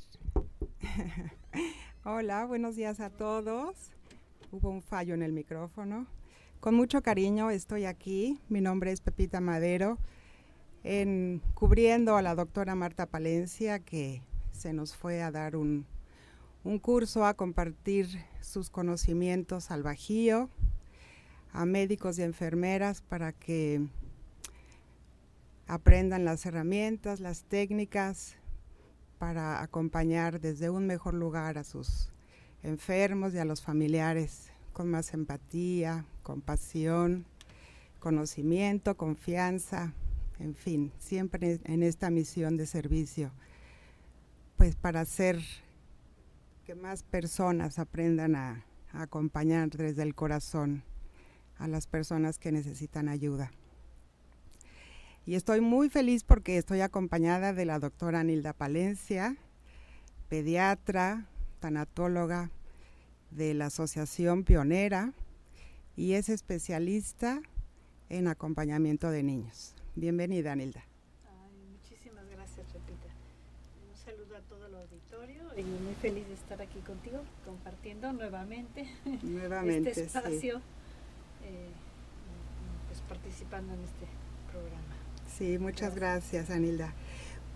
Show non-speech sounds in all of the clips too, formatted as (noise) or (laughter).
(laughs) Hola, buenos días a todos. Hubo un fallo en el micrófono. Con mucho cariño estoy aquí. Mi nombre es Pepita Madero, en, cubriendo a la doctora Marta Palencia, que se nos fue a dar un, un curso a compartir sus conocimientos al Bajío, a médicos y enfermeras para que aprendan las herramientas, las técnicas para acompañar desde un mejor lugar a sus enfermos y a los familiares con más empatía, compasión, conocimiento, confianza, en fin, siempre en esta misión de servicio, pues para hacer que más personas aprendan a, acompañar desde el corazón a las personas que necesitan ayuda. Y estoy muy feliz porque estoy acompañada de la doctora Nilda Palencia, pediatra, tanatóloga de la Asociación Pionera y es especialista en acompañamiento de niños. Bienvenida, Nilda. muchísimas gracias, Repita. Un saludo a todo el auditorio y muy feliz de estar aquí contigo compartiendo nuevamente, nuevamente este espacio, eh, pues participando en este programa. Sí, muchas gracias, Anilda.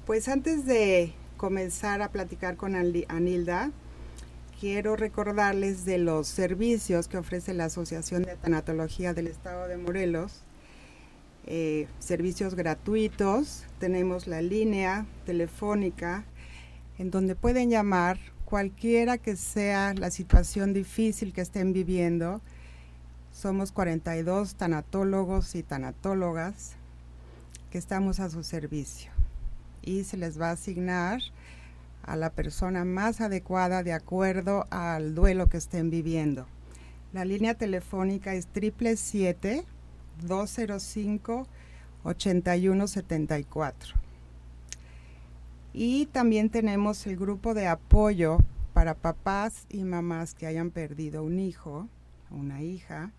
Pues antes de comenzar a platicar con Anilda, quiero recordarles de los servicios que ofrece la Asociación de Tanatología del Estado de Morelos. Eh, servicios gratuitos, tenemos la línea telefónica en donde pueden llamar cualquiera que sea la situación difícil que estén viviendo. Somos 42 tanatólogos y tanatólogas que estamos a su servicio y se les va a asignar a la persona más adecuada de acuerdo al duelo que estén viviendo. La línea telefónica es 777-205-8174. Y también tenemos el grupo de apoyo para papás y mamás que hayan perdido un hijo, una hija,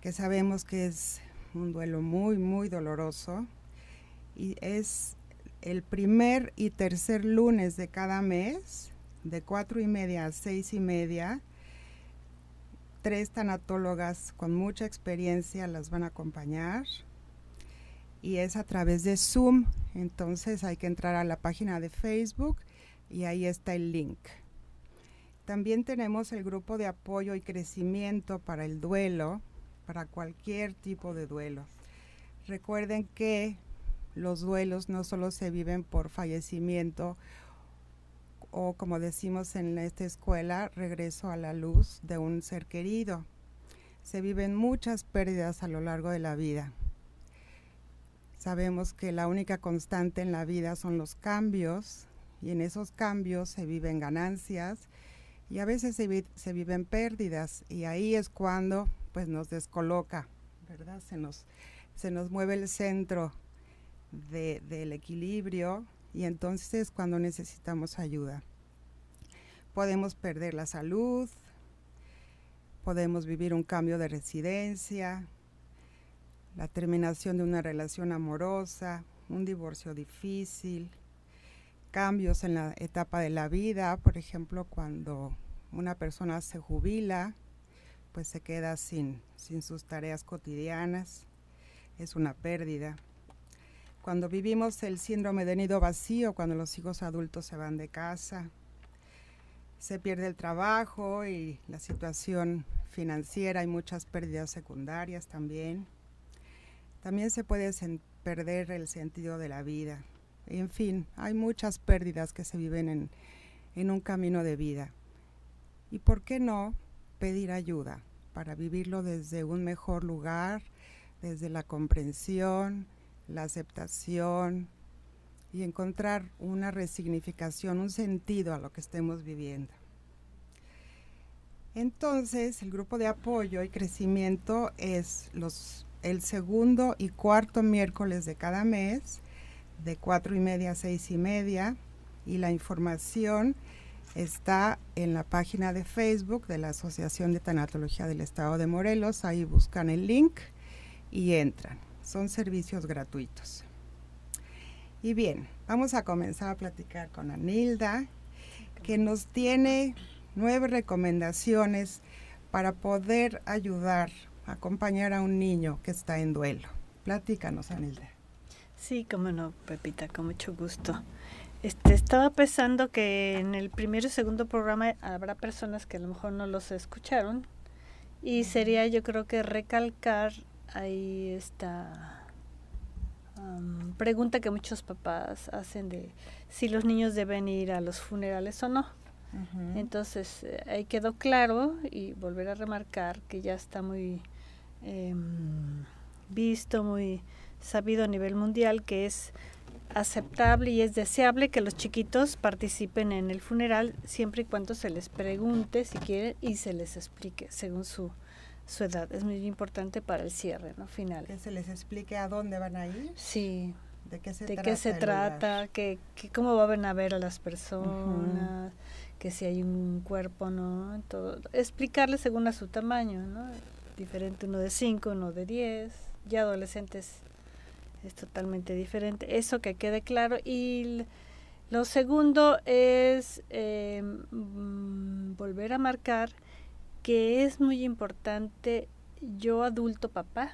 que sabemos que es un duelo muy, muy doloroso. Y es el primer y tercer lunes de cada mes, de cuatro y media a seis y media. Tres tanatólogas con mucha experiencia las van a acompañar y es a través de Zoom. Entonces hay que entrar a la página de Facebook y ahí está el link. También tenemos el grupo de apoyo y crecimiento para el duelo, para cualquier tipo de duelo. Recuerden que los duelos no solo se viven por fallecimiento o como decimos en esta escuela, regreso a la luz de un ser querido. Se viven muchas pérdidas a lo largo de la vida. Sabemos que la única constante en la vida son los cambios y en esos cambios se viven ganancias y a veces se, se viven pérdidas y ahí es cuando pues nos descoloca, ¿verdad? Se nos, se nos mueve el centro del equilibrio y entonces cuando necesitamos ayuda. Podemos perder la salud, podemos vivir un cambio de residencia, la terminación de una relación amorosa, un divorcio difícil, cambios en la etapa de la vida, por ejemplo, cuando una persona se jubila, pues se queda sin, sin sus tareas cotidianas, es una pérdida. Cuando vivimos el síndrome de nido vacío, cuando los hijos adultos se van de casa, se pierde el trabajo y la situación financiera, hay muchas pérdidas secundarias también. También se puede perder el sentido de la vida. En fin, hay muchas pérdidas que se viven en, en un camino de vida. ¿Y por qué no pedir ayuda para vivirlo desde un mejor lugar, desde la comprensión, la aceptación y encontrar una resignificación, un sentido a lo que estemos viviendo. Entonces, el grupo de apoyo y crecimiento es los, el segundo y cuarto miércoles de cada mes, de cuatro y media a seis y media, y la información está en la página de Facebook de la Asociación de Tanatología del Estado de Morelos. Ahí buscan el link y entran. Son servicios gratuitos. Y bien, Vamos a comenzar a platicar con Anilda, que nos tiene nueve recomendaciones para poder ayudar, acompañar a un niño que está en duelo. Platícanos, Anilda. Sí, cómo no, Pepita, con mucho gusto. Este, estaba pensando que en el primero y segundo programa habrá personas que a lo mejor no los escucharon y sería yo creo que recalcar ahí esta pregunta que muchos papás hacen de si los niños deben ir a los funerales o no. Entonces, eh, ahí quedó claro y volver a remarcar que ya está muy em, visto, muy sabido a nivel mundial que es aceptable y es deseable que los chiquitos participen en el funeral siempre y cuando se les pregunte si quieren y se les explique según su, su edad. Es muy importante para el cierre, ¿no? Final. Que se les explique a dónde van a ir. Sí. ¿De qué se de trata? Qué se trata que, cómo van a ver a las personas, que si hay un cuerpo, ¿no? Todo. Explicarle según a su tamaño, ¿no? Diferente uno de 5, uno de 10, ya adolescentes es totalmente diferente. Eso que quede claro. Y lo segundo es eh, mm, volver a marcar que es muy importante yo adulto papá,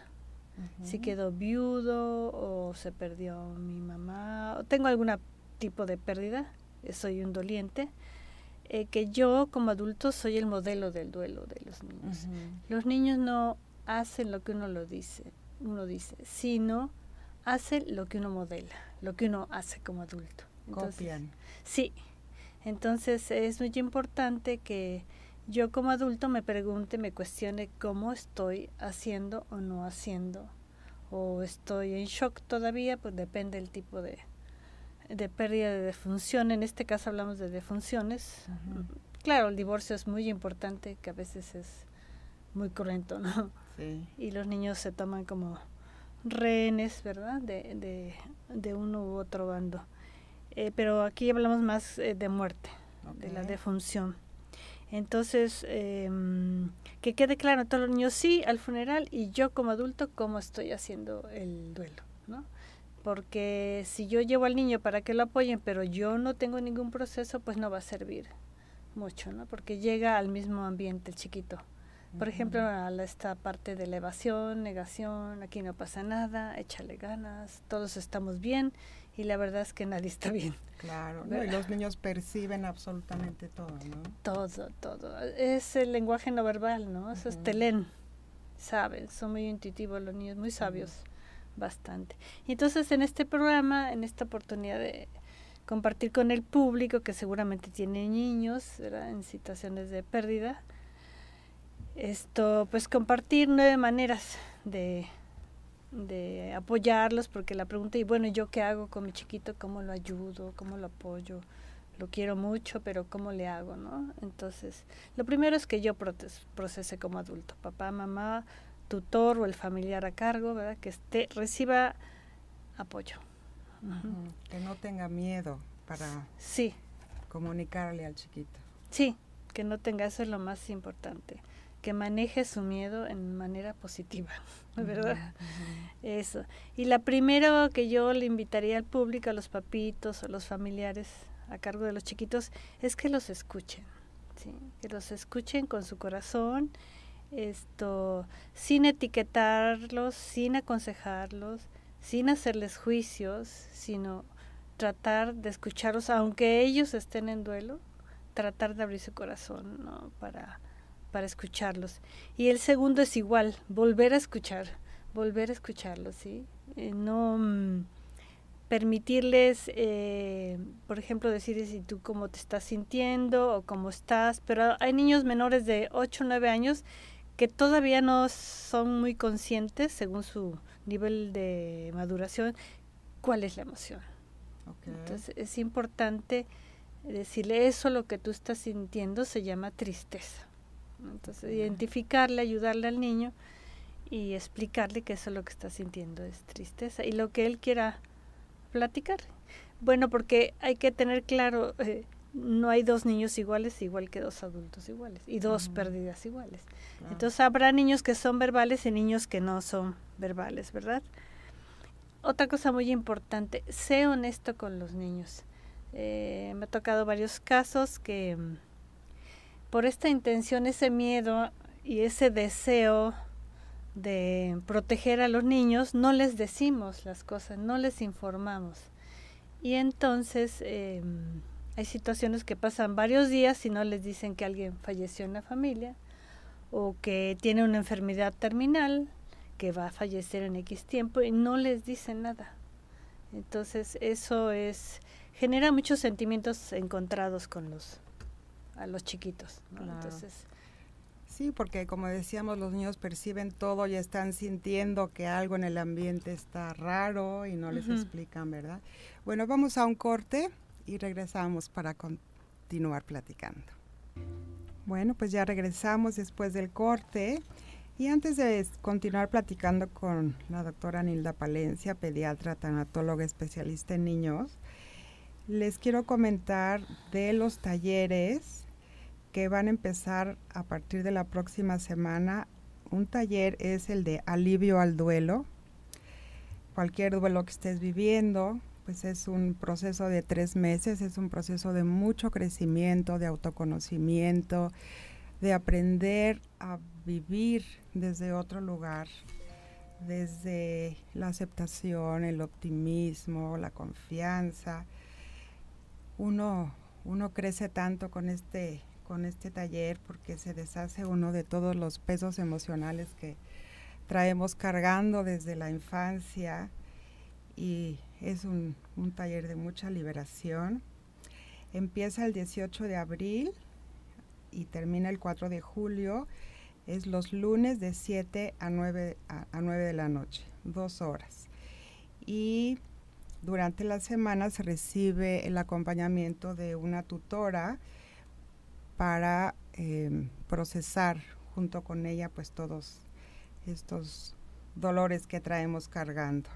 si quedó viudo o se perdió mi mamá o tengo algún tipo de pérdida, soy un doliente, eh, que yo como adulto soy el modelo del duelo de los niños. Los niños no hacen lo que uno lo dice, uno dice, sino hacen lo que uno modela, lo que uno hace como adulto. Copian. Sí, entonces es muy importante que yo como adulto me pregunte, me cuestione cómo estoy haciendo o no haciendo, o estoy en shock todavía, pues depende del tipo de, de pérdida de defunción. En este caso hablamos de defunciones. Claro, el divorcio es muy importante, que a veces es muy cruento, ¿no? Sí. Y los niños se toman como rehenes, ¿verdad? De, de, de uno u otro bando. Eh, pero aquí hablamos más eh, de muerte, de la defunción. Entonces, em, que quede claro todos los niños, sí, al funeral y yo como adulto, cómo estoy haciendo el duelo, ¿no? Porque si yo llevo al niño para que lo apoyen, pero yo no tengo ningún proceso, pues no va a servir mucho, ¿no? Porque llega al mismo ambiente el chiquito. Por ejemplo, a esta parte de elevación, negación, aquí no pasa nada, échale ganas, todos estamos bien y la verdad es que nadie (laughs) está bien. Claro, y los niños perciben absolutamente todo, ¿no? Todo, todo. Es el lenguaje no verbal, ¿no? Eso es telén, saben, son muy intuitivos los niños, muy sabios, bastante. Y entonces en este programa, en esta oportunidad de compartir con el público que seguramente tiene niños ¿verdad? en situaciones de pérdida, esto, pues compartir nueve maneras de de apoyarlos, porque la pregunta, y bueno, ¿yo qué hago con mi chiquito? ¿Cómo lo ayudo? ¿Cómo lo apoyo? Lo quiero mucho, pero ¿cómo le hago? ¿no? Entonces, lo primero es que yo procese como adulto, papá, mamá, tutor o el familiar a cargo, ¿verdad? Que esté, reciba apoyo. Que no tenga miedo para sí. comunicarle al chiquito. Sí, que no tenga, eso es lo más importante que maneje su miedo en manera positiva, (laughs) ¿verdad? Eso. Y la primera que yo le invitaría al público, a los papitos, a los familiares a cargo de los chiquitos, es que los escuchen, ¿sí? que los escuchen con su corazón, esto, sin etiquetarlos, sin aconsejarlos, sin hacerles juicios, sino tratar de escucharlos, aunque ellos estén en duelo, tratar de abrir su corazón, ¿no? Para para escucharlos. Y el segundo es igual, volver a escuchar, volver a escucharlos, ¿sí? Eh, no mm, permitirles, eh, por ejemplo, decir si tú cómo te estás sintiendo o cómo estás, pero hay niños menores de 8 o 9 años que todavía no son muy conscientes, según su nivel de maduración, cuál es la emoción. Entonces es importante decirle eso, lo que tú estás sintiendo se llama tristeza. Entonces, identificarle, ayudarle al niño y explicarle que eso es lo que está sintiendo es tristeza y lo que él quiera platicar. Bueno, porque hay que tener claro, eh, no hay dos niños iguales igual que dos adultos iguales y dos pérdidas iguales. Entonces habrá niños que son verbales y niños que no son verbales, ¿verdad? otra cosa muy importante, sé honesto con los niños. Eh, me ha tocado varios casos que mm, por esta intención, ese miedo y ese deseo de proteger a los niños, no les decimos las cosas, no les informamos. Y entonces em, hay situaciones que pasan varios días y no les dicen que alguien falleció en la familia o que tiene una enfermedad terminal que va a fallecer en X tiempo y no les dicen nada. Entonces eso es genera muchos sentimientos encontrados con los a los chiquitos. Entonces Sí, porque como decíamos, los niños perciben todo y están sintiendo que algo en el ambiente está raro y no les explican, ¿verdad? Bueno, vamos a un corte y regresamos para continuar platicando. Bueno, pues ya regresamos después del corte. Y antes de continuar platicando con la doctora Nilda Palencia, pediatra, tanatóloga especialista en niños, les quiero comentar de los talleres que van a empezar a partir de la próxima semana. Un taller es el de alivio al duelo. Cualquier duelo que estés viviendo, pues es un proceso de tres meses, es un proceso de mucho crecimiento, de autoconocimiento, de aprender a vivir desde otro lugar, desde la aceptación, el optimismo, la confianza. Uno, uno crece tanto con este con este taller porque se deshace uno de todos los pesos emocionales que traemos cargando desde la infancia y es un, taller de mucha liberación. Empieza el 18 de abril y termina el 4 de julio. Es los lunes de 7 a 9, a, a 9 de la noche, dos horas. Y durante la semana se recibe el acompañamiento de una tutora para em, procesar junto con ella pues todos estos dolores que traemos cargando.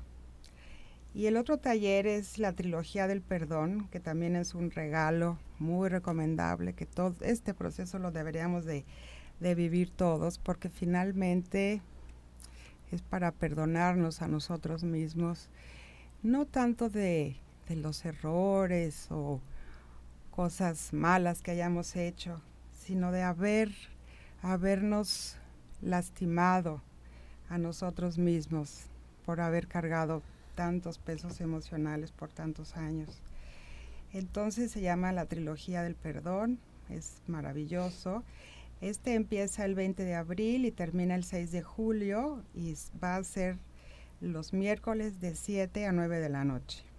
Y el otro taller es la trilogía del perdón, que también es un regalo muy recomendable, que todo este proceso lo deberíamos de, vivir todos, porque finalmente es para perdonarnos a nosotros mismos, no tanto de, de los errores o cosas malas que hayamos hecho, sino de haber, habernos lastimado a nosotros mismos por haber cargado tantos pesos emocionales por tantos años. Entonces se llama la trilogía del perdón, es maravilloso. Este empieza el 20 de abril y termina el 6 de julio y va a ser los miércoles de 7 a 9 de la noche.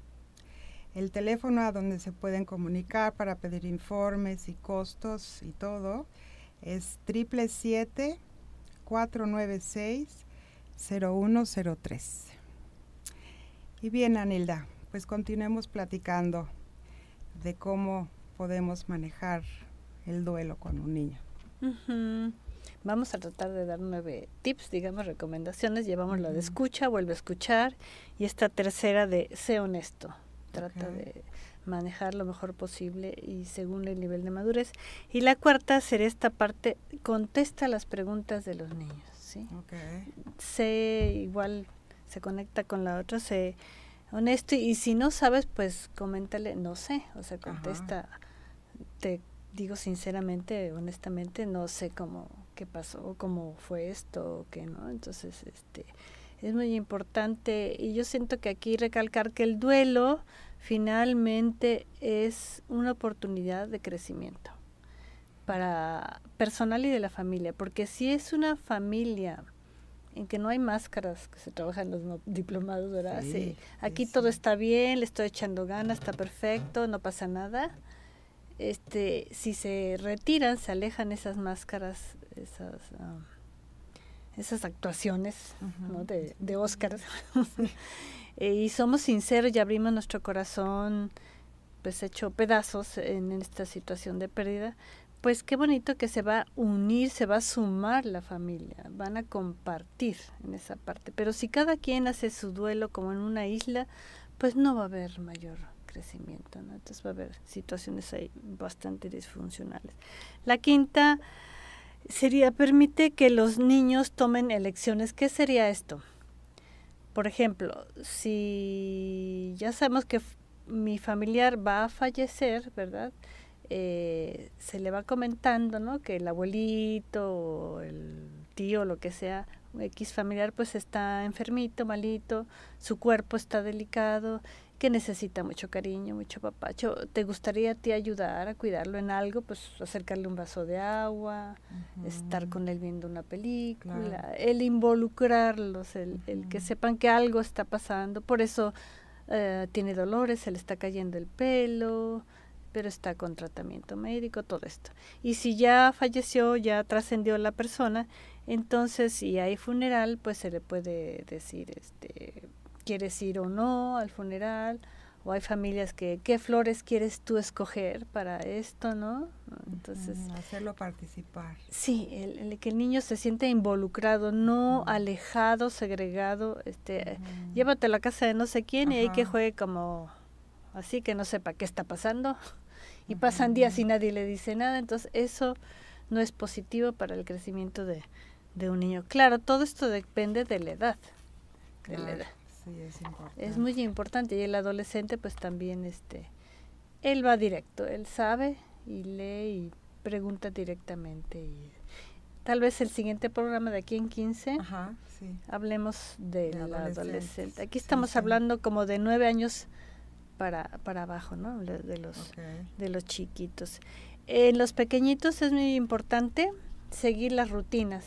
El teléfono a donde se pueden comunicar para pedir informes y costos y todo es 777-496-0103. Y bien, Anilda, pues continuemos platicando de cómo podemos manejar el duelo con un niño. Vamos a tratar de dar nueve tips, digamos, recomendaciones. Llevamos la de escucha, vuelve a escuchar. Y esta tercera de sé honesto trata de manejar lo mejor posible y según el nivel de madurez. Y la cuarta sería esta parte, contesta las preguntas de los niños, ¿sí? Sé igual, se conecta con la otra, sé honesto y si no sabes, pues coméntale, no sé, o sea, contesta, te digo sinceramente, honestamente, no sé cómo, qué pasó, cómo fue esto, o qué no, entonces, este es muy importante y yo siento que aquí recalcar que el duelo finalmente es una oportunidad de crecimiento para personal y de la familia, porque si es una familia en que no hay máscaras que se trabajan los diplomados, ¿verdad? Sí, aquí todo está bien, le estoy echando ganas, está perfecto, no pasa nada. Este, si se retiran, se alejan esas máscaras, esas ah, esas actuaciones de, de Oscar. (laughs) Eh, y somos sinceros y abrimos nuestro corazón, pues hecho pedazos en esta situación de pérdida, pues qué bonito que se va a unir, se va a sumar la familia, van a compartir en esa parte. Pero si cada quien hace su duelo como en una isla, pues no va a haber mayor crecimiento, Entonces va a haber situaciones ahí bastante disfuncionales. La quinta sería permite que los niños tomen elecciones. ¿Qué sería esto? por ejemplo, si ya sabemos que mi familiar va a fallecer, ¿verdad? Eh, se le va comentando, ¿no? Que el abuelito o el tío, lo que sea, X familiar, pues está enfermito, malito, su cuerpo está delicado, que necesita mucho cariño, mucho papacho. ¿Te gustaría a ti ayudar a cuidarlo en algo? Pues acercarle un vaso de agua, estar con él viendo una película, el involucrarlos, el, el, que sepan que algo está pasando. Por eso eh, tiene dolores, se le está cayendo el pelo, pero está con tratamiento médico, todo esto. Y si ya falleció, ya trascendió la persona, entonces si hay funeral, pues se le puede decir, este, ¿quieres ir o no al funeral? O hay familias que, ¿qué flores quieres tú escoger para esto, no? Entonces... hacerlo participar. Sí, el, que el niño se siente involucrado, no alejado, segregado, este, llévate a la casa de no sé quién y ahí que juegue como así que no sepa qué está pasando (laughs) y pasan días y nadie le dice nada, entonces eso no es positivo para el crecimiento de, de un niño. Claro, todo esto depende de la edad. De la edad. Sí, es importante. Es muy importante y el adolescente pues también este él va directo, él sabe y lee y pregunta directamente y tal vez el siguiente programa de aquí en 15 hablemos del de adolescente. Aquí estamos hablando como de nueve años para, para abajo, ¿no? De, los, de los chiquitos. En los pequeñitos es muy importante seguir las rutinas.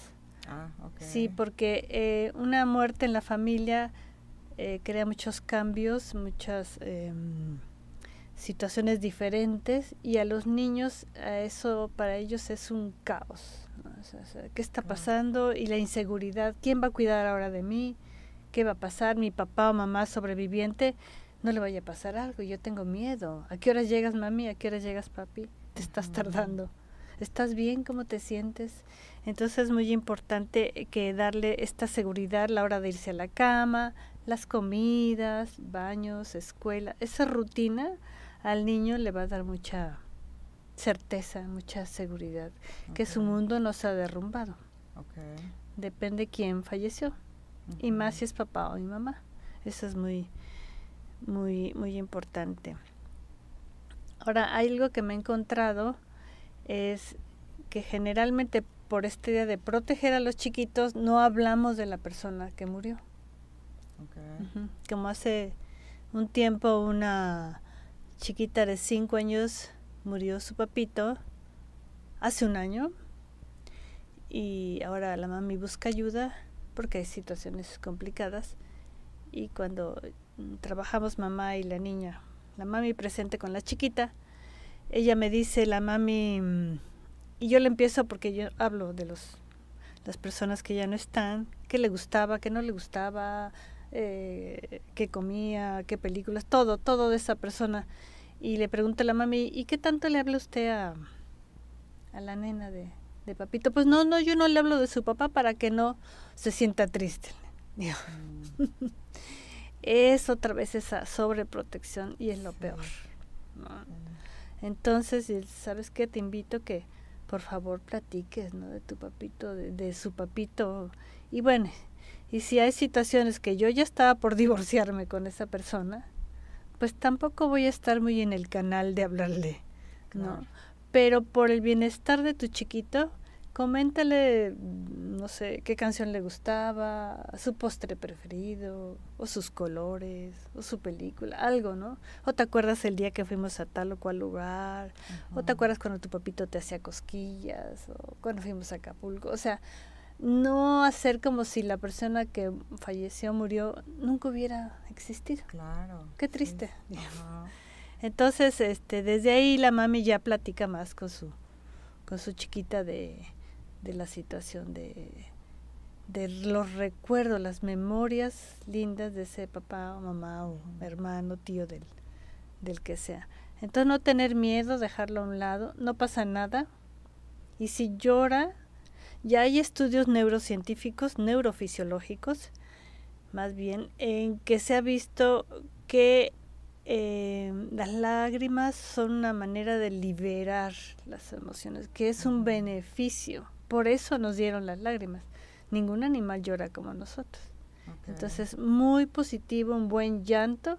Ah, Sí, porque eh, una muerte en la familia eh, crea muchos cambios, muchas em, situaciones diferentes y a los niños a eso para ellos es un caos. ¿Qué está pasando? Y la inseguridad. ¿Quién va a cuidar ahora de mí? ¿Qué va a pasar? Mi papá o mamá sobreviviente no le vaya a pasar algo, yo tengo miedo. ¿A qué horas llegas, mami? ¿A qué horas llegas, papi? Te estás tardando. ¿Estás bien? ¿Cómo te sientes? Entonces es muy importante que darle esta seguridad a la hora de irse a la cama, las comidas, baños, escuela. Esa rutina al niño le va a dar mucha certeza, mucha seguridad, que su mundo no se ha derrumbado. Depende quién falleció. Y más si es papá o mi mamá. Eso es muy, muy, muy importante. Ahora, algo que me he encontrado es que generalmente por esta idea de proteger a los chiquitos no hablamos de la persona que murió. Como hace un tiempo una chiquita de cinco años murió su papito hace un año y ahora la mami busca ayuda porque hay situaciones complicadas y cuando trabajamos mamá y la niña, la mami presente con la chiquita, ella me dice, la mami, y yo le empiezo porque yo hablo de los las personas que ya no están, qué le gustaba, qué no le gustaba, eh, qué comía, qué películas, todo, todo de esa persona. Y le pregunta a la mami, ¿y qué tanto le habla usted a, a la nena de, de papito? Pues no, no, yo no le hablo de su papá para que no se sienta triste. Mm. (laughs) es otra vez esa sobreprotección y es lo peor. Entonces, ¿sabes qué? Te invito que por favor platiques, ¿no? De tu papito, de, su papito. Y bueno, y si hay situaciones que yo ya estaba por (laughs) divorciarme con esa persona, pues tampoco voy a estar muy en el canal de hablarle, ¿no? Pero por el bienestar de tu chiquito, coméntale, no sé, qué canción le gustaba, su postre preferido, o sus colores, o su película, algo, ¿no? O te acuerdas el día que fuimos a tal o cual lugar, o te acuerdas cuando tu papito te hacía cosquillas, o cuando fuimos a Acapulco, o sea, no hacer como si la persona que falleció, murió, nunca hubiera existido. Claro. Qué triste. (laughs) Entonces, este, desde ahí la mami ya platica más con su, con su chiquita de de la situación de, de los recuerdos, las memorias lindas de ese papá o mamá o hermano, tío del, del que sea. Entonces no tener miedo, dejarlo a un lado, no pasa nada. Y si llora, ya hay estudios neurocientíficos, neurofisiológicos, más bien, en que se ha visto que eh, las lágrimas son una manera de liberar las emociones, que es un beneficio por eso nos dieron las lágrimas. Ningún animal llora como nosotros. Entonces, muy positivo, un buen llanto,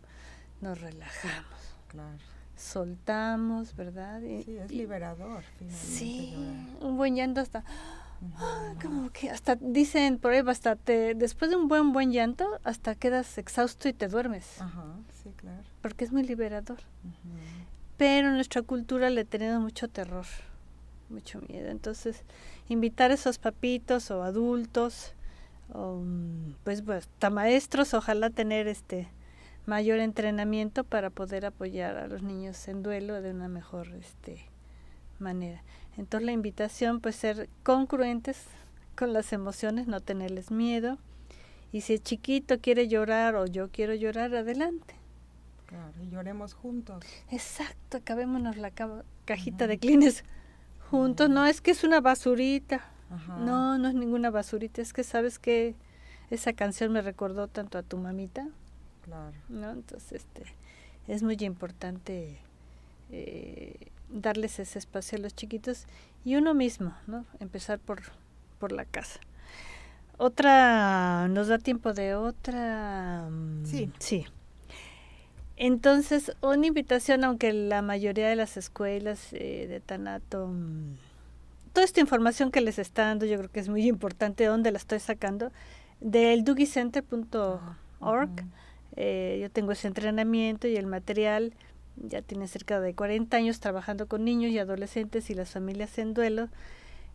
nos relajamos. Claro. Soltamos, ¿verdad? sí, es liberador. Sí, un buen llanto hasta... (gasps) Como que hasta dicen por ahí hasta te, después de un buen buen llanto hasta quedas exhausto y te duermes. Ajá, sí claro. Porque es muy liberador. Pero en nuestra cultura le tenemos mucho terror mucho miedo. Entonces invitar a esos papitos o adultos o, pues, pues hasta maestros ojalá tener este mayor entrenamiento para poder apoyar a los niños en duelo de una mejor este manera entonces la invitación pues ser congruentes con las emociones, no tenerles miedo. Y si el chiquito quiere llorar o yo quiero llorar, adelante. Claro, y lloremos juntos. Exacto, acabémonos la cajita de clines juntos. No es que es una basurita. No, no es ninguna basurita. Es que sabes que esa canción me recordó tanto a tu mamita. Claro. ¿No? Entonces, este, es muy importante eh, darles ese espacio a los chiquitos y uno mismo, ¿no? Empezar por, por la casa. Otra, ¿nos da tiempo de otra? Mm, sí. Sí. Entonces, una invitación, aunque la mayoría de las escuelas eh, de Tanato, mm, toda esta información que les está dando, yo creo que es muy importante, ¿dónde la estoy sacando? Del dugicenter.org. eh, yo tengo ese entrenamiento y el material ya tiene cerca de 40 años trabajando con niños y adolescentes y las familias en duelo.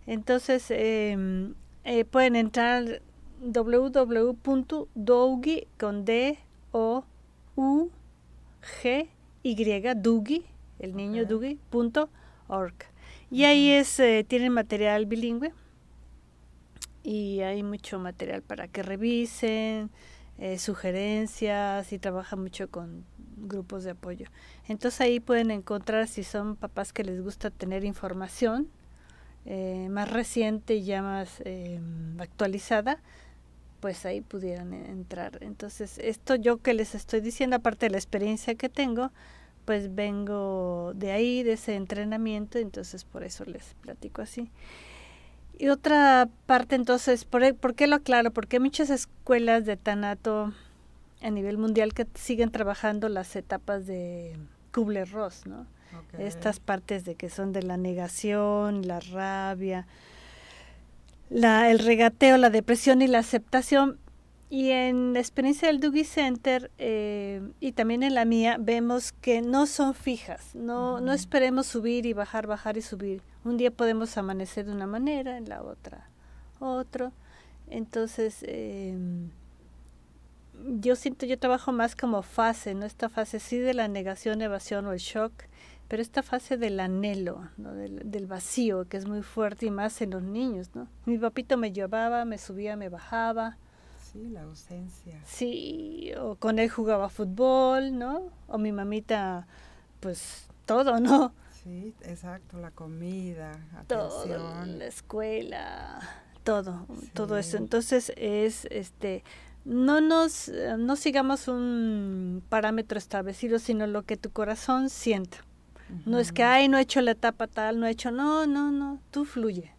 Entonces, em, eh, pueden entrar www.dougi con D O U G Y Dugi, el niño Dugi.org. Y ahí es eh, tienen material bilingüe y hay mucho material para que revisen, eh, sugerencias y trabaja mucho con grupos de apoyo. Entonces ahí pueden encontrar si son papás que les gusta tener información eh, más reciente y ya más em, actualizada, pues ahí pudieran entrar. Entonces esto yo que les estoy diciendo, aparte de la experiencia que tengo, pues vengo de ahí, de ese entrenamiento, entonces por eso les platico así. Y otra parte entonces, ¿por, ¿por qué lo aclaro? Porque muchas escuelas de tanato a nivel mundial que siguen trabajando las etapas de Kubler-Ross, ¿no? Estas partes de que son de la negación, la rabia, la, el regateo, la depresión y la aceptación. Y en la experiencia del Doogie Center eh, y también en la mía vemos que no son fijas, no, no esperemos subir y bajar, bajar y subir. Un día podemos amanecer de una manera, en la otra otro. Entonces, eh, yo siento, yo trabajo más como fase, ¿no? Esta fase sí de la negación, evasión o el shock, pero esta fase del anhelo, ¿no? Del, vacío, que es muy fuerte y más en los niños, ¿no? Mi papito me llevaba, me subía, me bajaba. Sí, la ausencia. Sí, o con él jugaba fútbol, ¿no? O mi mamita, pues todo, ¿no? Sí, exacto, la comida, atención. la escuela, todo, todo eso. Entonces es, este, no nos eh, no sigamos un parámetro establecido, sino lo que tu corazón sienta. No es que, ay, no he hecho la etapa tal, no he hecho, no, no, no, tú fluye.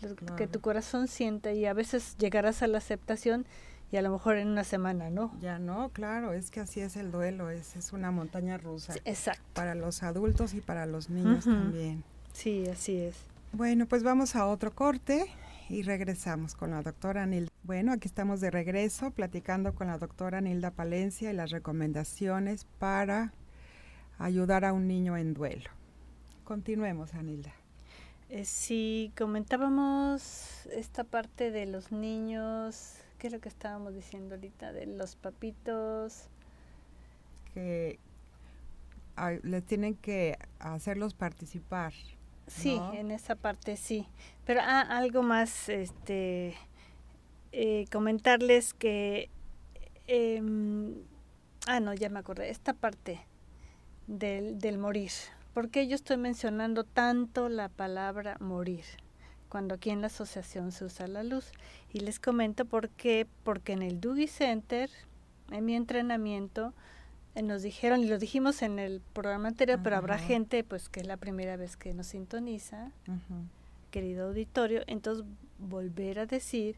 Lo que tu corazón sienta y a veces llegarás a la aceptación y a lo mejor en una semana, ¿no? Ya no, claro, es que así es el duelo, es, es una montaña rusa. exacto. Para los adultos y para los niños también. Sí, así es. Bueno, pues vamos a otro corte y regresamos con la doctora Nilda. Bueno, aquí estamos de regreso platicando con la doctora Nilda Palencia y las recomendaciones para ayudar a un niño en duelo. Continuemos, Anilda. Eh, si comentábamos esta parte de los niños, ¿qué es lo que estábamos diciendo ahorita? De los papitos. Que les tienen que hacerlos participar Sí, en esa parte sí. Pero ah, algo más, este, eh, comentarles que, em, ah, no, ya me acordé, esta parte del, del morir. ¿Por qué yo estoy mencionando tanto la palabra morir? Cuando aquí en la asociación se usa la luz. Y les comento por qué, porque en el Doogie Center, en mi entrenamiento, eh, nos dijeron, y lo dijimos en el programa anterior, pero habrá gente pues que es la primera vez que nos sintoniza, querido auditorio, entonces volver a decir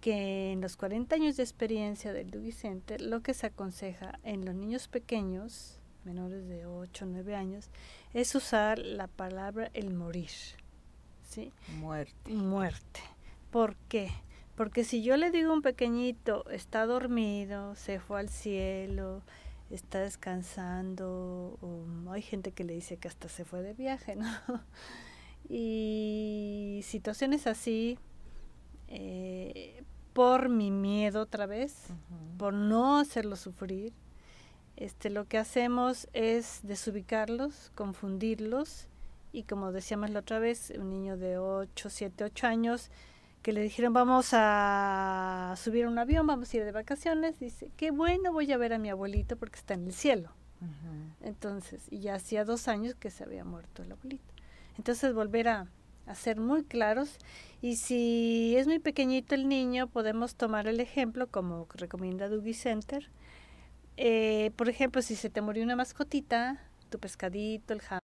que en los 40 años de experiencia del Dewey Center, lo que se aconseja en los niños pequeños, menores de 8 o 9 años, es usar la palabra el morir. ¿sí? Muerte. Muerte. ¿Por qué? Porque si yo le digo a un pequeñito, está dormido, se fue al cielo, está descansando, o hay gente que le dice que hasta se fue de viaje, (laughs) ¿no? Y situaciones así, eh, por mi miedo otra vez, por no hacerlo sufrir, este, lo que hacemos es desubicarlos, confundirlos y como decíamos la otra vez, un niño de 8, 7, 8 años que le dijeron vamos a subir a un avión, vamos a ir de vacaciones, dice, qué bueno voy a ver a mi abuelito porque está en el cielo. Entonces, y ya hacía dos años que se había muerto el abuelito. Entonces, volver a, ser muy claros y si es muy pequeñito el niño, podemos tomar el ejemplo, como recomienda Dougie Center. Eh, por ejemplo, si se te murió una mascotita, tu pescadito, el jamón,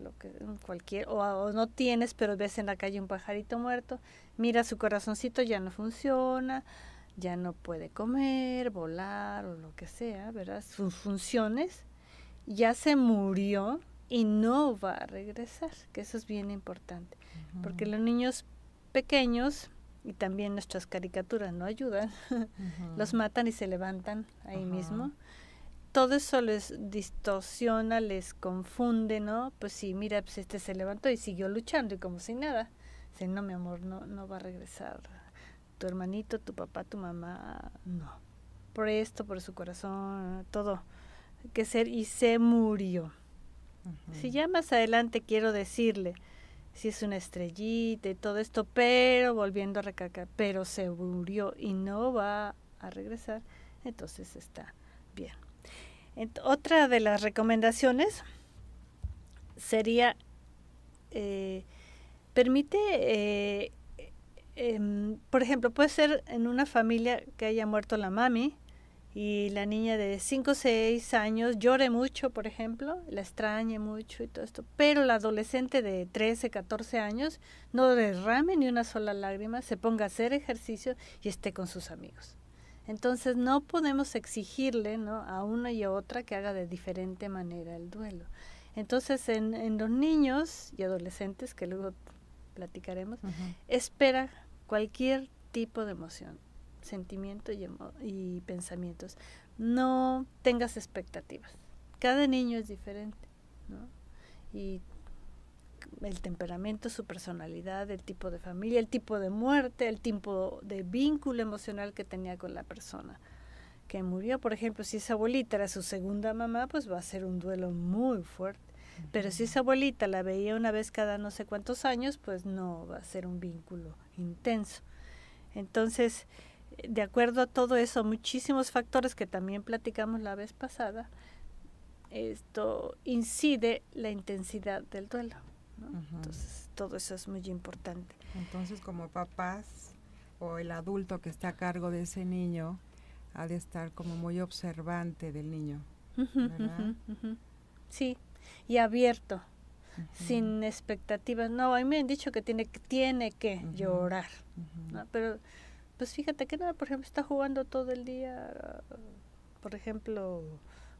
lo que cualquier o, no tienes pero ves en la calle un pajarito muerto mira su corazoncito ya no funciona ya no puede comer volar o lo que sea verdad sus funciones ya se murió y no va a regresar que eso es bien importante porque los niños pequeños y también nuestras caricaturas no ayudan, (laughs) los matan y se levantan ahí mismo. Todo eso les distorsiona, les confunde, ¿no? Pues sí, mira, pues este se levantó y siguió luchando y como si nada. Dice, no, mi amor, no, no va a regresar. Tu hermanito, tu papá, tu mamá, no. Por esto, por su corazón, todo que ser y se murió. Si ya más adelante quiero decirle, si es una estrellita y todo esto, pero volviendo a recacar, pero se murió y no va a regresar, entonces está bien. otra de las recomendaciones sería, eh, permite, eh, em, por ejemplo, puede ser en una familia que haya muerto la mami, y la niña de 5 o 6 años llore mucho, por ejemplo, la extrañe mucho y todo esto, pero la adolescente de 13, 14 años no derrame ni una sola lágrima, se ponga a hacer ejercicio y esté con sus amigos. Entonces no podemos exigirle ¿no? a una y a otra que haga de diferente manera el duelo. Entonces en, en los niños y adolescentes, que luego platicaremos, espera cualquier tipo de emoción sentimientos y, pensamientos. No tengas expectativas. Cada niño es diferente, ¿no? Y el temperamento, su personalidad, el tipo de familia, el tipo de muerte, el tipo de vínculo emocional que tenía con la persona que murió. Por ejemplo, si esa abuelita era su segunda mamá, pues va a ser un duelo muy fuerte. Pero si esa abuelita la veía una vez cada no sé cuántos años, pues no va a ser un vínculo intenso. Entonces, de acuerdo a todo eso, muchísimos factores que también platicamos la vez pasada, esto incide la intensidad del duelo. Entonces, todo eso es muy importante. Entonces, como papás o el adulto que está a cargo de ese niño, ha de estar como muy observante del niño. Sí, y abierto, sin expectativas. No, a mí me han dicho que tiene, tiene que llorar, pero pues fíjate que nada, por ejemplo, está jugando todo el día, por ejemplo,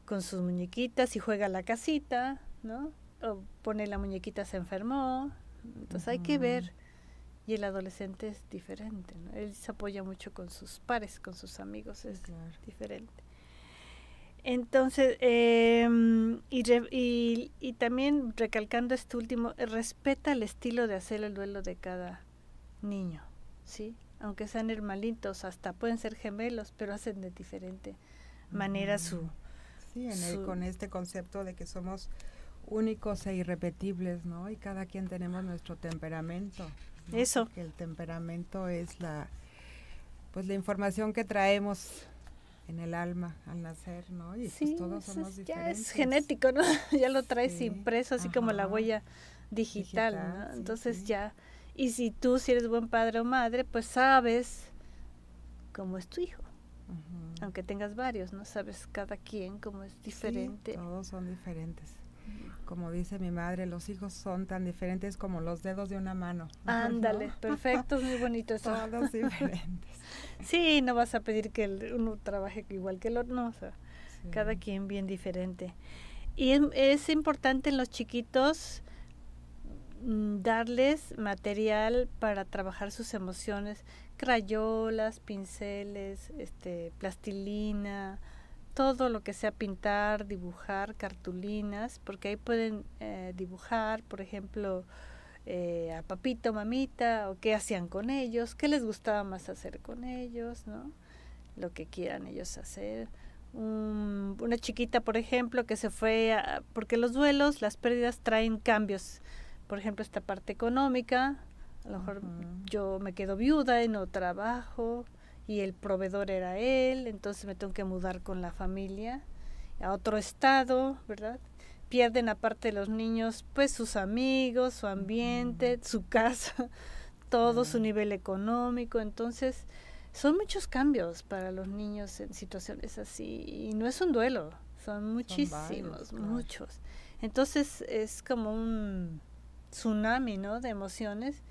con sus muñequitas y juega la casita, ¿no? O pone la muñequita, se enfermó. Entonces hay que ver. Y el adolescente es diferente, ¿no? Él se apoya mucho con sus pares, con sus amigos, es diferente. Entonces, em, y, y, y, también recalcando este último, respeta el estilo de hacer el duelo de cada niño, ¿sí? Aunque sean hermanitos, hasta pueden ser gemelos, pero hacen de diferente manera su... Sí, con este concepto de que somos únicos e irrepetibles, ¿no? Y cada quien tenemos nuestro temperamento. Eso. Que el temperamento es la, pues la información que traemos en el alma al nacer, ¿no? Y pues todos somos diferentes. Ya es genético, ¿no? (laughs) ya lo traes impreso, así como la huella digital, ¿no? Entonces ya y si tú, si eres buen padre o madre, pues sabes cómo es tu hijo. Aunque tengas varios, ¿no? Sabes cada quien cómo es diferente. todos son diferentes. como dice mi madre, los hijos son tan diferentes como los dedos de una mano. (laughs) Ándale, perfecto, muy bonito eso. Todos (laughs) diferentes. sí, no vas a pedir que uno trabaje igual que el otro, no, o sea, cada quien bien diferente. Y es, importante en los chiquitos darles material para trabajar sus emociones, crayolas, pinceles, este, plastilina, todo lo que sea pintar, dibujar, cartulinas, porque ahí pueden eh, dibujar, por ejemplo, eh, a papito, mamita, o qué hacían con ellos, qué les gustaba más hacer con ellos, ¿no? Lo que quieran ellos hacer. una chiquita, por ejemplo, que se fue, a, porque los duelos, las pérdidas traen cambios. Por ejemplo, esta parte económica, a lo mejor yo me quedo viuda y no trabajo, y el proveedor era él, entonces me tengo que mudar con la familia a otro estado, ¿verdad? Pierden aparte de los niños, pues sus amigos, su ambiente, su casa, (laughs) todo su nivel económico, entonces son muchos cambios para los niños en situaciones así y no es un duelo, son muchísimos, muchos. Entonces es como un tsunami, ¿no? De emociones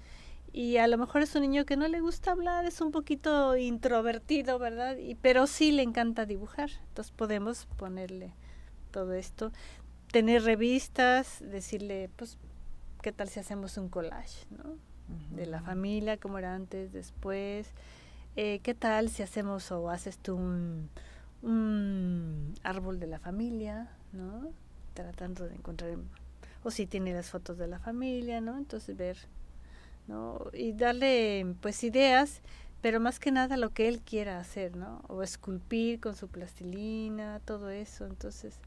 y a lo mejor es un niño que no le gusta hablar, es un poquito introvertido, ¿verdad? Y, pero sí le encanta dibujar. Entonces podemos ponerle todo esto, tener revistas, decirle, pues, ¿qué tal si hacemos un collage, ¿no? De la familia, como era antes, después. Eh, ¿Qué tal si hacemos o haces tú un, un árbol de la familia, ¿no? Tratando de encontrar, o si tiene las fotos de la familia, ¿no? Entonces ver y darle pues ideas, pero más que nada lo que él quiera hacer, ¿no? O esculpir con su plastilina, todo eso, entonces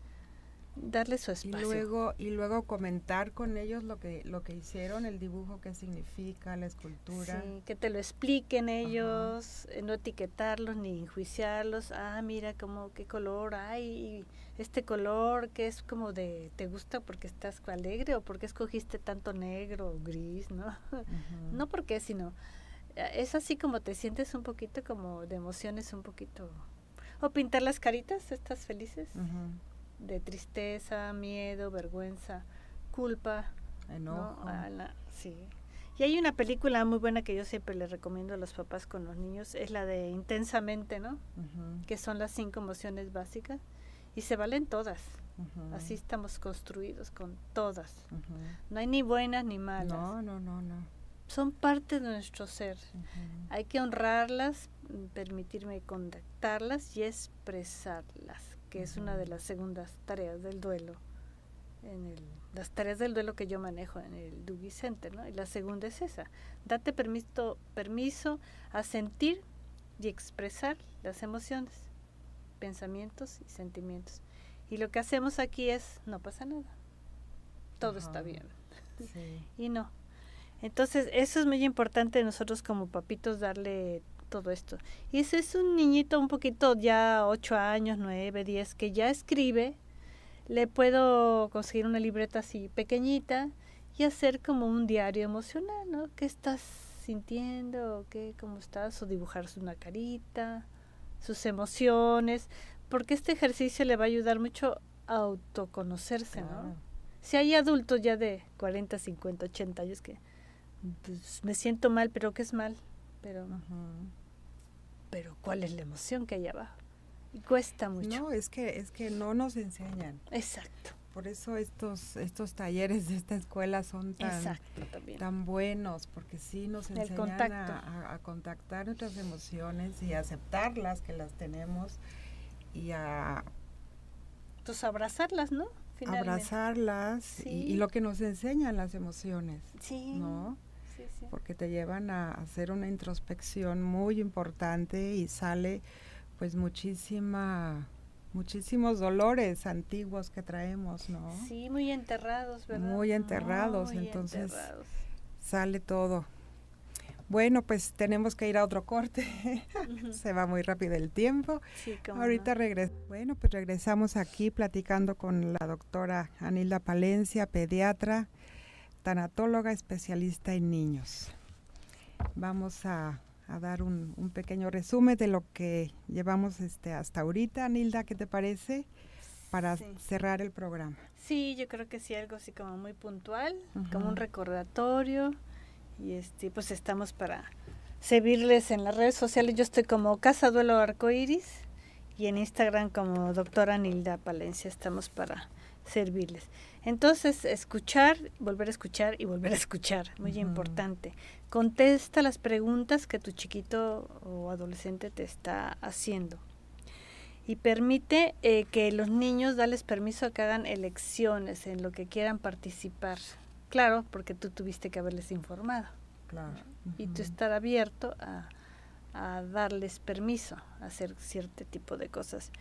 darle su espacio. Y luego y luego comentar con ellos lo que lo que hicieron, el dibujo, qué significa, la escultura. Sí, que te lo expliquen ellos, eh, no etiquetarlos ni enjuiciarlos. Ah, mira cómo qué color hay, este color que es como de te gusta porque estás alegre o porque escogiste tanto negro o gris, ¿no? No porque, sino eh, es así como te sientes un poquito como de emociones un poquito o pintar las caritas, estás felices de tristeza, miedo, vergüenza, culpa, enojo. sí. Y hay una película muy buena que yo siempre le recomiendo a los papás con los niños, es la de Intensamente, ¿no? Que son las cinco emociones básicas y se valen todas. Así estamos construidos con todas. No hay ni buenas ni malas. No, no, no, no. Son parte de nuestro ser. Hay que honrarlas, permitirme contactarlas y expresarlas que es una de las segundas tareas del duelo, en el, las tareas del duelo que yo manejo en el Dugi Center, ¿no? Y la segunda es esa, date permiso, permiso a sentir y expresar las emociones, pensamientos y sentimientos. Y lo que hacemos aquí es, no pasa nada, todo está bien. (laughs) y no. Entonces, eso es muy importante nosotros como papitos darle todo esto. Y ese es un niñito un poquito ya 8 años, 9, 10, que ya escribe. Le puedo conseguir una libreta así pequeñita y hacer como un diario emocional, ¿no? ¿Qué estás sintiendo? ¿Qué, ¿Cómo estás? O dibujar una carita, sus emociones, porque este ejercicio le va a ayudar mucho a autoconocerse, ¿no? Si hay adultos ya de 40, 50, 80 años que pues, me siento mal, pero ¿qué es mal? Pero pero ¿cuál es la emoción que hay abajo? Y cuesta mucho. No, es que, es que no nos enseñan. Exacto. Por eso estos, estos talleres de esta escuela son tan, tan buenos, porque sí nos enseñan a, contactar nuestras emociones y a aceptarlas que las tenemos y a... Pues abrazarlas, ¿no? Abrazarlas y, y, lo que nos enseñan las emociones. Sí. ¿No? Porque te llevan a hacer una introspección muy importante y sale pues muchísima muchísimos dolores antiguos que traemos, ¿no? Sí, muy enterrados, ¿verdad? Muy enterrados, entonces sale todo. Bueno, pues tenemos que ir a otro corte. (laughs) Se va muy rápido el tiempo. Sí, Ahorita regresamos. Bueno, pues regresamos aquí platicando con la doctora Anilda Palencia, pediatra tanatóloga especialista en niños. Vamos a, dar un, pequeño resumen de lo que llevamos este hasta ahorita. Nilda, ¿qué te parece? para cerrar el programa. Sí, yo creo que sí, algo así como muy puntual, como un recordatorio. Y este, pues estamos para servirles en las redes sociales. Yo estoy como Casa Duelo Arcoiris y en Instagram como doctora Nilda Palencia. Estamos para servirles. Entonces, escuchar, volver a escuchar y volver a escuchar, muy importante. Contesta las preguntas que tu chiquito o adolescente te está haciendo. Y permite eh, que los niños, dales permiso a que hagan elecciones en lo que quieran participar. Claro, porque tú tuviste que haberles informado. Claro. Y tú estar abierto a, a darles permiso a hacer cierto tipo de cosas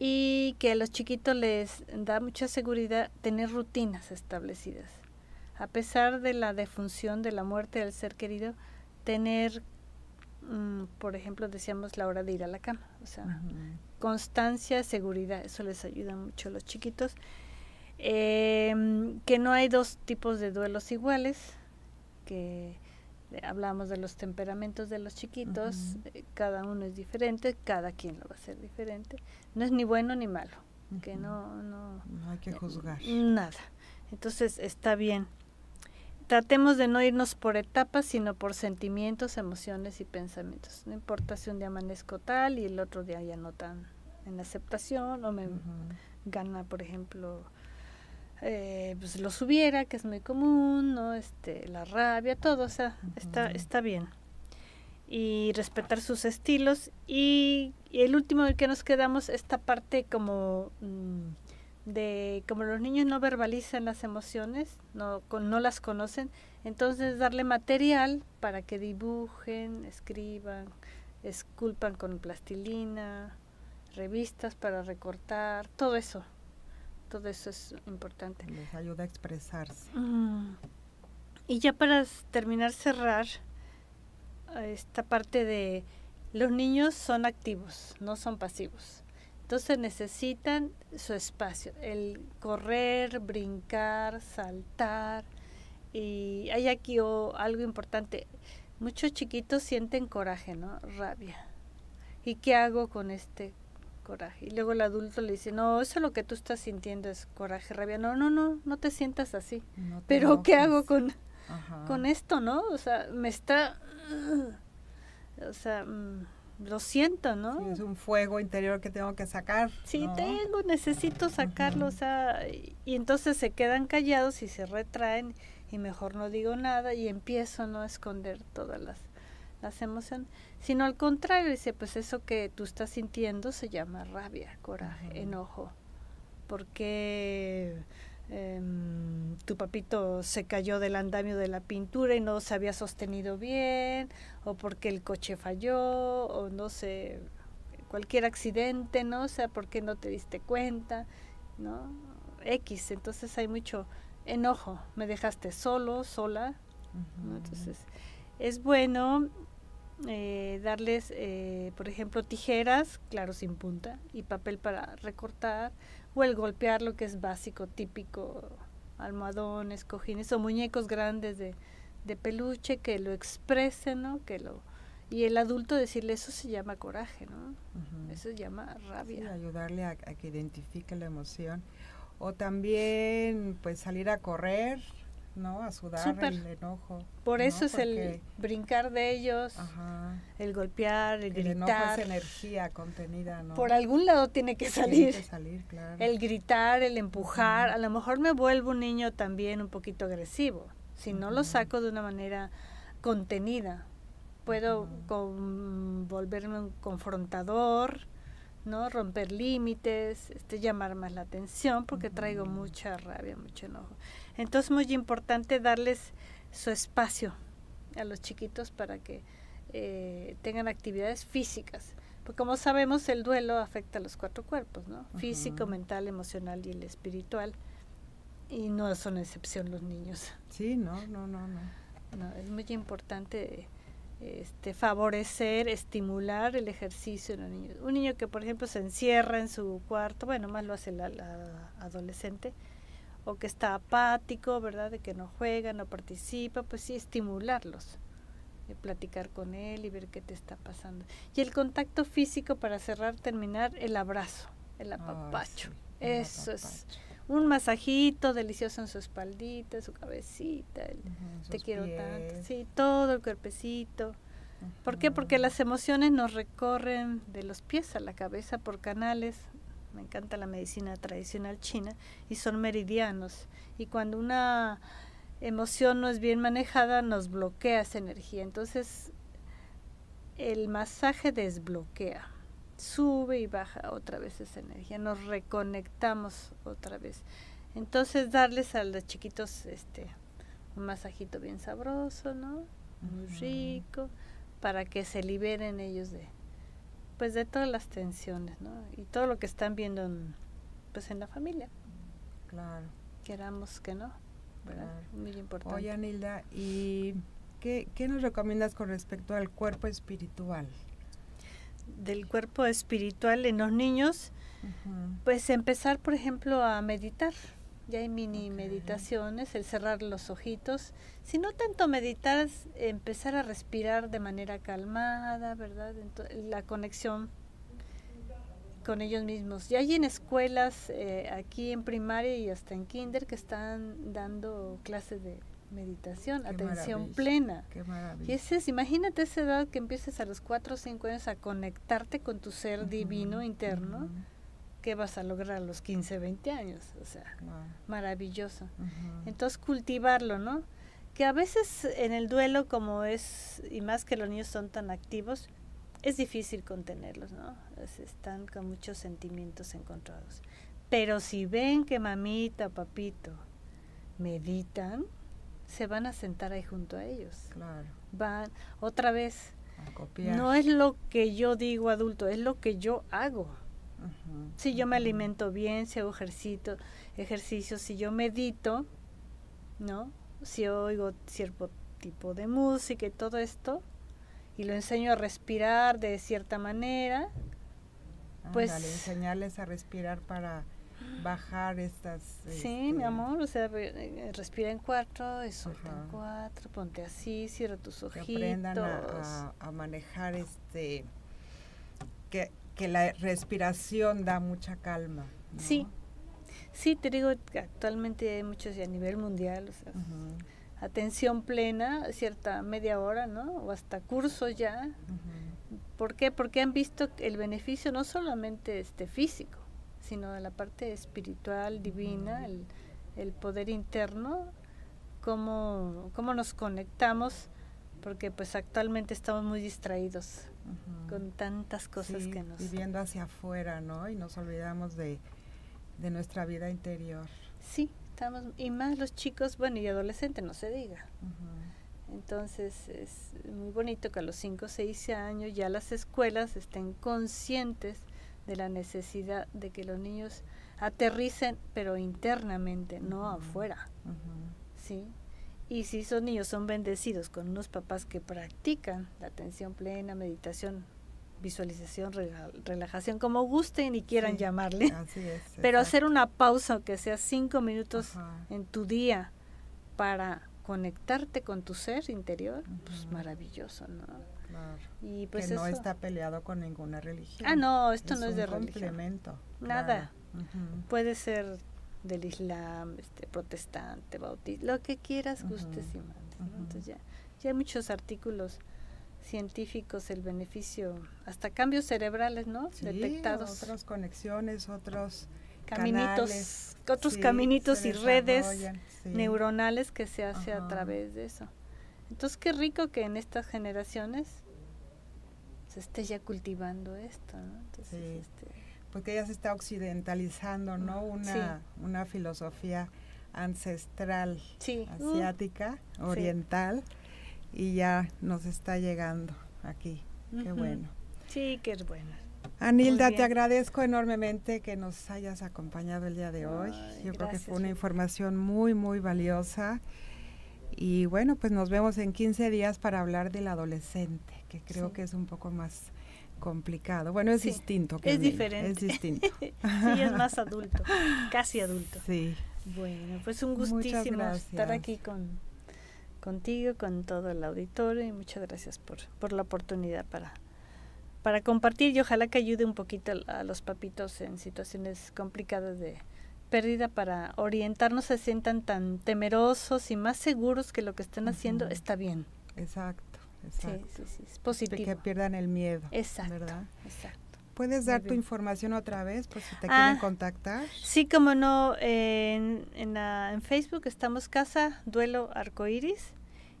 y que a los chiquitos les da mucha seguridad tener rutinas establecidas. A pesar de la defunción, de la muerte del ser querido, tener, mm, por ejemplo, decíamos la hora de ir a la cama, o sea, constancia, seguridad, eso les ayuda mucho a los chiquitos. Em, que no hay dos tipos de duelos iguales, que hablamos de los temperamentos de los chiquitos, eh, cada uno es diferente, cada quien lo va a hacer diferente. No es ni bueno ni malo, que no, no, no hay que juzgar. Nada. Entonces está bien. Tratemos de no irnos por etapas, sino por sentimientos, emociones y pensamientos. No importa si un día amanezco tal y el otro día ya no tan en aceptación o me gana, por ejemplo, eh, pues lo subiera, que es muy común, ¿no? Este, la rabia, todo, o sea, está, está bien. Y respetar sus estilos. Y, el último del que nos quedamos, esta parte como mm, de como los niños no verbalizan las emociones, no, no las conocen, entonces darle material para que dibujen, escriban, esculpan con plastilina, revistas para recortar, todo eso todo eso es importante. Les ayuda a expresarse. Y ya para terminar, cerrar esta parte de los niños son activos, no son pasivos. Entonces necesitan su espacio, el correr, brincar, saltar. Y hay aquí algo importante. Muchos chiquitos sienten coraje, ¿no? Rabia. ¿Y qué hago con este coraje. Y luego el adulto le dice, no, eso lo que tú estás sintiendo es coraje, rabia. No, no, no, no te sientas así. Pero ¿qué hago con, con esto, no? O sea, me está... o sea, mm, lo siento, ¿no? es un fuego interior que tengo que sacar. Sí, tengo, necesito sacarlo, o sea, y, entonces se quedan callados y se retraen y mejor no digo nada y empiezo ¿no? a esconder todas las las emociones, sino al contrario, dice, pues eso que tú estás sintiendo se llama rabia, coraje, enojo, porque em, tu papito se cayó del andamio de la pintura y no se había sostenido bien, o porque el coche falló, o no sé, cualquier accidente, ¿no? O sea, porque no te diste cuenta, ¿no? X, entonces hay mucho enojo, me dejaste solo, sola, Entonces, es bueno eh, darles, eh, por ejemplo, tijeras, claro, sin punta, y papel para recortar, o el golpear lo que es básico, típico, almohadones, cojines o muñecos grandes de, de peluche que lo expresen, ¿no? Que lo, y el adulto decirle eso se llama coraje, ¿no? Eso se llama rabia. ayudarle a, a, que identifique la emoción. O también, pues, salir a correr, ¿no? A sudar el enojo. Por eso es el brincar de ellos, el golpear, el, gritar. Enojo es energía contenida, ¿no? Por algún lado tiene que salir. Tiene que salir claro. El gritar, el empujar. A lo mejor me vuelvo un niño también un poquito agresivo. Si no lo saco de una manera contenida, puedo volverme un confrontador, ¿no? Romper límites, este, llamar más la atención porque traigo mucha rabia, mucho enojo. Entonces muy importante darles su espacio a los chiquitos para que eh, tengan actividades físicas. Porque como sabemos el duelo afecta a los cuatro cuerpos, ¿no? Físico, mental, emocional y el espiritual. Y no son excepción los niños. Sí, no, no, no, no. no es muy importante este, favorecer, estimular el ejercicio en los niños. Un niño que, por ejemplo, se encierra en su cuarto, bueno, más lo hace la, la adolescente, o que está apático, ¿verdad? De que no juega, no participa, pues sí, estimularlos, y platicar con él y ver qué te está pasando. Y el contacto físico para cerrar, terminar, el abrazo, el apapacho. Eso es. Un masajito delicioso en su espaldita, su cabecita, te quiero tanto. Sí, todo el cuerpecito. ¿Por qué? Porque las emociones nos recorren de los pies a la cabeza por canales. Me encanta la medicina tradicional china y son meridianos. Y cuando una emoción no es bien manejada, nos bloquea esa energía. Entonces, el masaje desbloquea, sube y baja otra vez esa energía, nos reconectamos otra vez. Entonces, darles a los chiquitos este un masajito bien sabroso, ¿no? Muy rico para que se liberen ellos de pues de todas las tensiones, ¿no? Y todo lo que están viendo en, pues en la familia. Claro. Queramos que no. Muy importante. Oye, Anilda, ¿y qué, qué nos recomiendas con respecto al cuerpo espiritual? Del cuerpo espiritual en los niños, pues empezar, por ejemplo, a meditar. Ya hay mini meditaciones, el cerrar los ojitos. Si no tanto meditar, empezar a respirar de manera calmada, ¿verdad? la conexión con ellos mismos. Ya hay en escuelas, eh, aquí en primaria y hasta en kinder, que están dando clases de meditación, atención plena. Qué maravilla. Y ese es, imagínate esa edad que empieces a los 4 o 5 años a conectarte con tu ser divino interno qué vas a lograr a los 15, 20 años. O sea, maravilloso. Entonces, cultivarlo, ¿no? Que a veces en el duelo, como es, y más que los niños son tan activos, es difícil contenerlos, ¿no? están con muchos sentimientos encontrados. Pero si ven que mamita, papito meditan, se van a sentar ahí junto a ellos. Claro. Van otra vez. No es lo que yo digo adulto, es lo que yo hago. Si yo me alimento bien, si hago ejercito, ejercicio, si yo medito, ¿no? Si oigo cierto tipo de música y todo esto, y lo enseño a respirar de cierta manera, pues... enseñarles a respirar para bajar estas... Sí, mi este, amor, o sea, eh, respira en cuatro, y suelta en cuatro, ponte así, cierra tus ojitos. Que aprendan a, a, manejar este... Que que la respiración da mucha calma. Sí, sí, te digo que actualmente hay muchos a nivel mundial, o sea, atención plena, cierta media hora, ¿no? O hasta cursos ya. ¿Por qué? Porque han visto el beneficio no solamente este físico, sino de la parte espiritual, divina, el, el, poder interno, cómo, cómo nos conectamos, porque pues actualmente estamos muy distraídos con tantas cosas que nos... Viviendo hacia afuera, ¿no? Y nos olvidamos de, nuestra vida interior. Sí, estamos, y más los chicos, bueno, y adolescentes, no se diga. Entonces es muy bonito que a los 5 o 6 años ya las escuelas estén conscientes de la necesidad de que los niños aterricen, pero internamente, no afuera. ¿Sí? Y si esos niños son bendecidos con unos papás que practican la atención plena, meditación, visualización, relajación, como gusten y quieran llamarle, (laughs) pero hacer una pausa, que sea cinco minutos en tu día para conectarte con tu ser interior, pues maravilloso, ¿no? Claro. Y pues que no está peleado con ninguna religión. Ah, no, esto no es de complemento. Nada. Puede ser del Islam, este, protestante, bautista, lo que quieras, gustes y mandes. Entonces ya, ya hay muchos artículos científicos, el beneficio, hasta cambios cerebrales, ¿no? Detectados. Otras conexiones, otros caminitos, otros caminitos y redes neuronales que se hace a través de eso. Entonces qué rico que en estas generaciones se esté ya cultivando esto, ¿no? Entonces, este, porque ya se está occidentalizando, ¿no? Una, una filosofía ancestral asiática, oriental, y ya nos está llegando aquí. Qué bueno. Sí, que es bueno. Anilda, te agradezco enormemente que nos hayas acompañado el día de hoy. Yo creo que fue una información muy, muy valiosa. Y bueno, pues nos vemos en 15 días para hablar del adolescente, que creo que es un poco más complicado. Bueno, es distinto. Que es diferente. Es distinto. (laughs) sí, es más adulto, casi (laughs) adulto. Sí. Bueno, pues un gustísimo estar aquí con contigo, con todo el auditorio y muchas gracias por, por la oportunidad para, para compartir y ojalá que ayude un poquito a los papitos en situaciones complicadas de pérdida para orientarnos, se sientan tan temerosos y más seguros que lo que están haciendo está bien. Exacto, Exacto. Sí, sí, sí, es positivo. De que pierdan el miedo. Exacto. Exacto. ¿Puedes dar tu información otra vez por si te ah, quieren contactar? Sí, como no, en, en, Facebook estamos Casa Duelo Arcoiris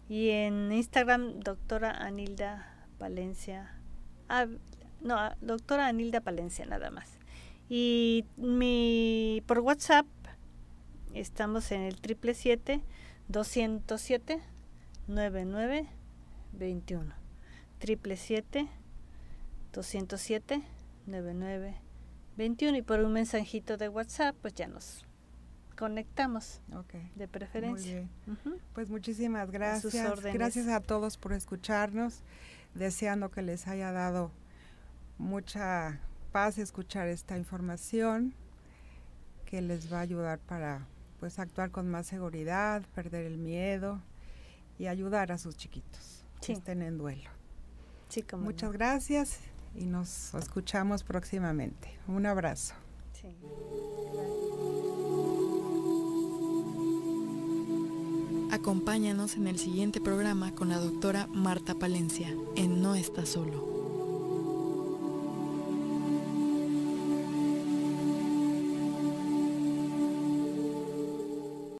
y en Instagram doctora Anilda Palencia. No, doctora Anilda Palencia nada más. Y mi por WhatsApp estamos en el 777 207 99 21 777 207 9921 y por un mensajito de WhatsApp pues ya nos conectamos de preferencia. Muy bien. Pues muchísimas gracias. A gracias a todos por escucharnos, deseando que les haya dado mucha paz escuchar esta información que les va a ayudar para pues actuar con más seguridad, perder el miedo y ayudar a sus chiquitos que estén en duelo. Muchas gracias y nos escuchamos próximamente. Un abrazo. Acompáñanos en el siguiente programa con la doctora Marta Palencia en No está solo.